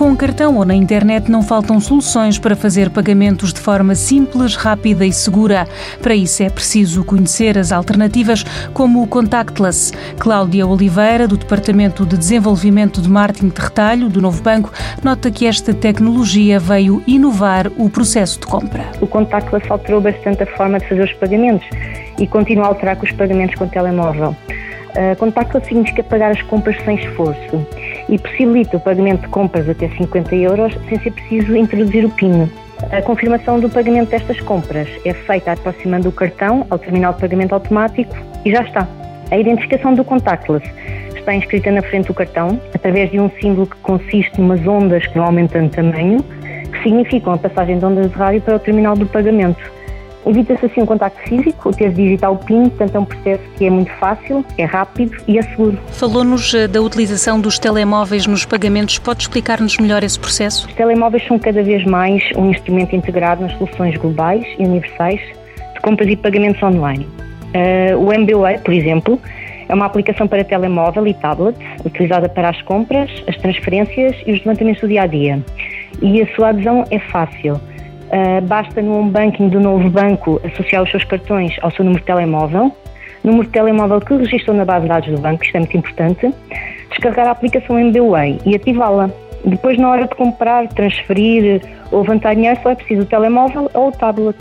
Com cartão ou na internet não faltam soluções para fazer pagamentos de forma simples, rápida e segura. Para isso é preciso conhecer as alternativas como o contactless. Cláudia Oliveira, do Departamento de Desenvolvimento de Marketing de Retalho do Novo Banco, nota que esta tecnologia veio inovar o processo de compra. O contactless alterou bastante a forma de fazer os pagamentos e continua a alterar com os pagamentos com telemóvel. Uh, contactless significa pagar as compras sem esforço e possibilita o pagamento de compras até 50 euros sem ser preciso introduzir o PIN. A confirmação do pagamento destas compras é feita aproximando o cartão ao terminal de pagamento automático e já está. A identificação do contactless está inscrita na frente do cartão através de um símbolo que consiste umas ondas que vão aumentando de tamanho, que significam a passagem de ondas de rádio para o terminal do pagamento. Evita-se assim um contacto físico, o ter o PIN, portanto é um processo que é muito fácil, é rápido e é seguro. Falou-nos eh, da utilização dos telemóveis nos pagamentos. Pode explicar-nos melhor esse processo? Os telemóveis são cada vez mais um instrumento integrado nas soluções globais e universais de compras e pagamentos online. Uh, o MBWay, por exemplo, é uma aplicação para telemóvel e tablet, utilizada para as compras, as transferências e os levantamentos do dia a dia. E a sua adesão é fácil. Uh, basta no home banking do novo banco associar os seus cartões ao seu número de telemóvel, número de telemóvel que registrou na base de dados do banco, isto é muito importante, descarregar a aplicação MBWay e ativá-la. Depois, na hora de comprar, transferir ou levantar dinheiro, só é preciso o telemóvel ou o tablet.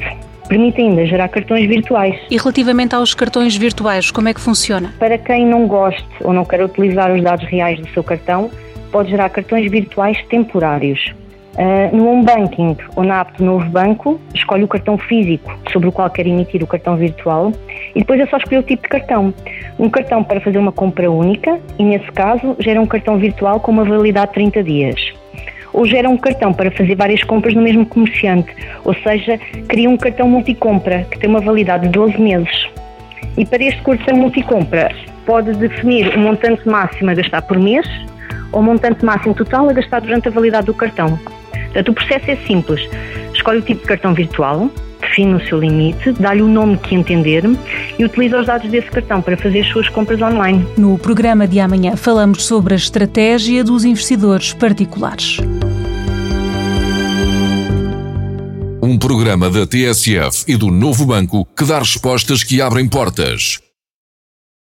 Permite ainda gerar cartões virtuais. E relativamente aos cartões virtuais, como é que funciona? Para quem não goste ou não quer utilizar os dados reais do seu cartão, pode gerar cartões virtuais temporários. Uh, no home banking ou na app do novo banco, escolhe o cartão físico sobre o qual quer emitir o cartão virtual e depois é só escolher o tipo de cartão. Um cartão para fazer uma compra única e, nesse caso, gera um cartão virtual com uma validade de 30 dias. Ou gera um cartão para fazer várias compras no mesmo comerciante, ou seja, cria um cartão multicompra que tem uma validade de 12 meses. E para este cartão multicompra, pode definir o montante máximo a gastar por mês ou montante máximo total a gastar durante a validade do cartão. Portanto, o processo é simples. Escolhe o tipo de cartão virtual, define o seu limite, dá-lhe o nome que entender e utiliza os dados desse cartão para fazer as suas compras online. No programa de amanhã falamos sobre a estratégia dos investidores particulares. Um programa da TSF e do Novo Banco que dá respostas que abrem portas.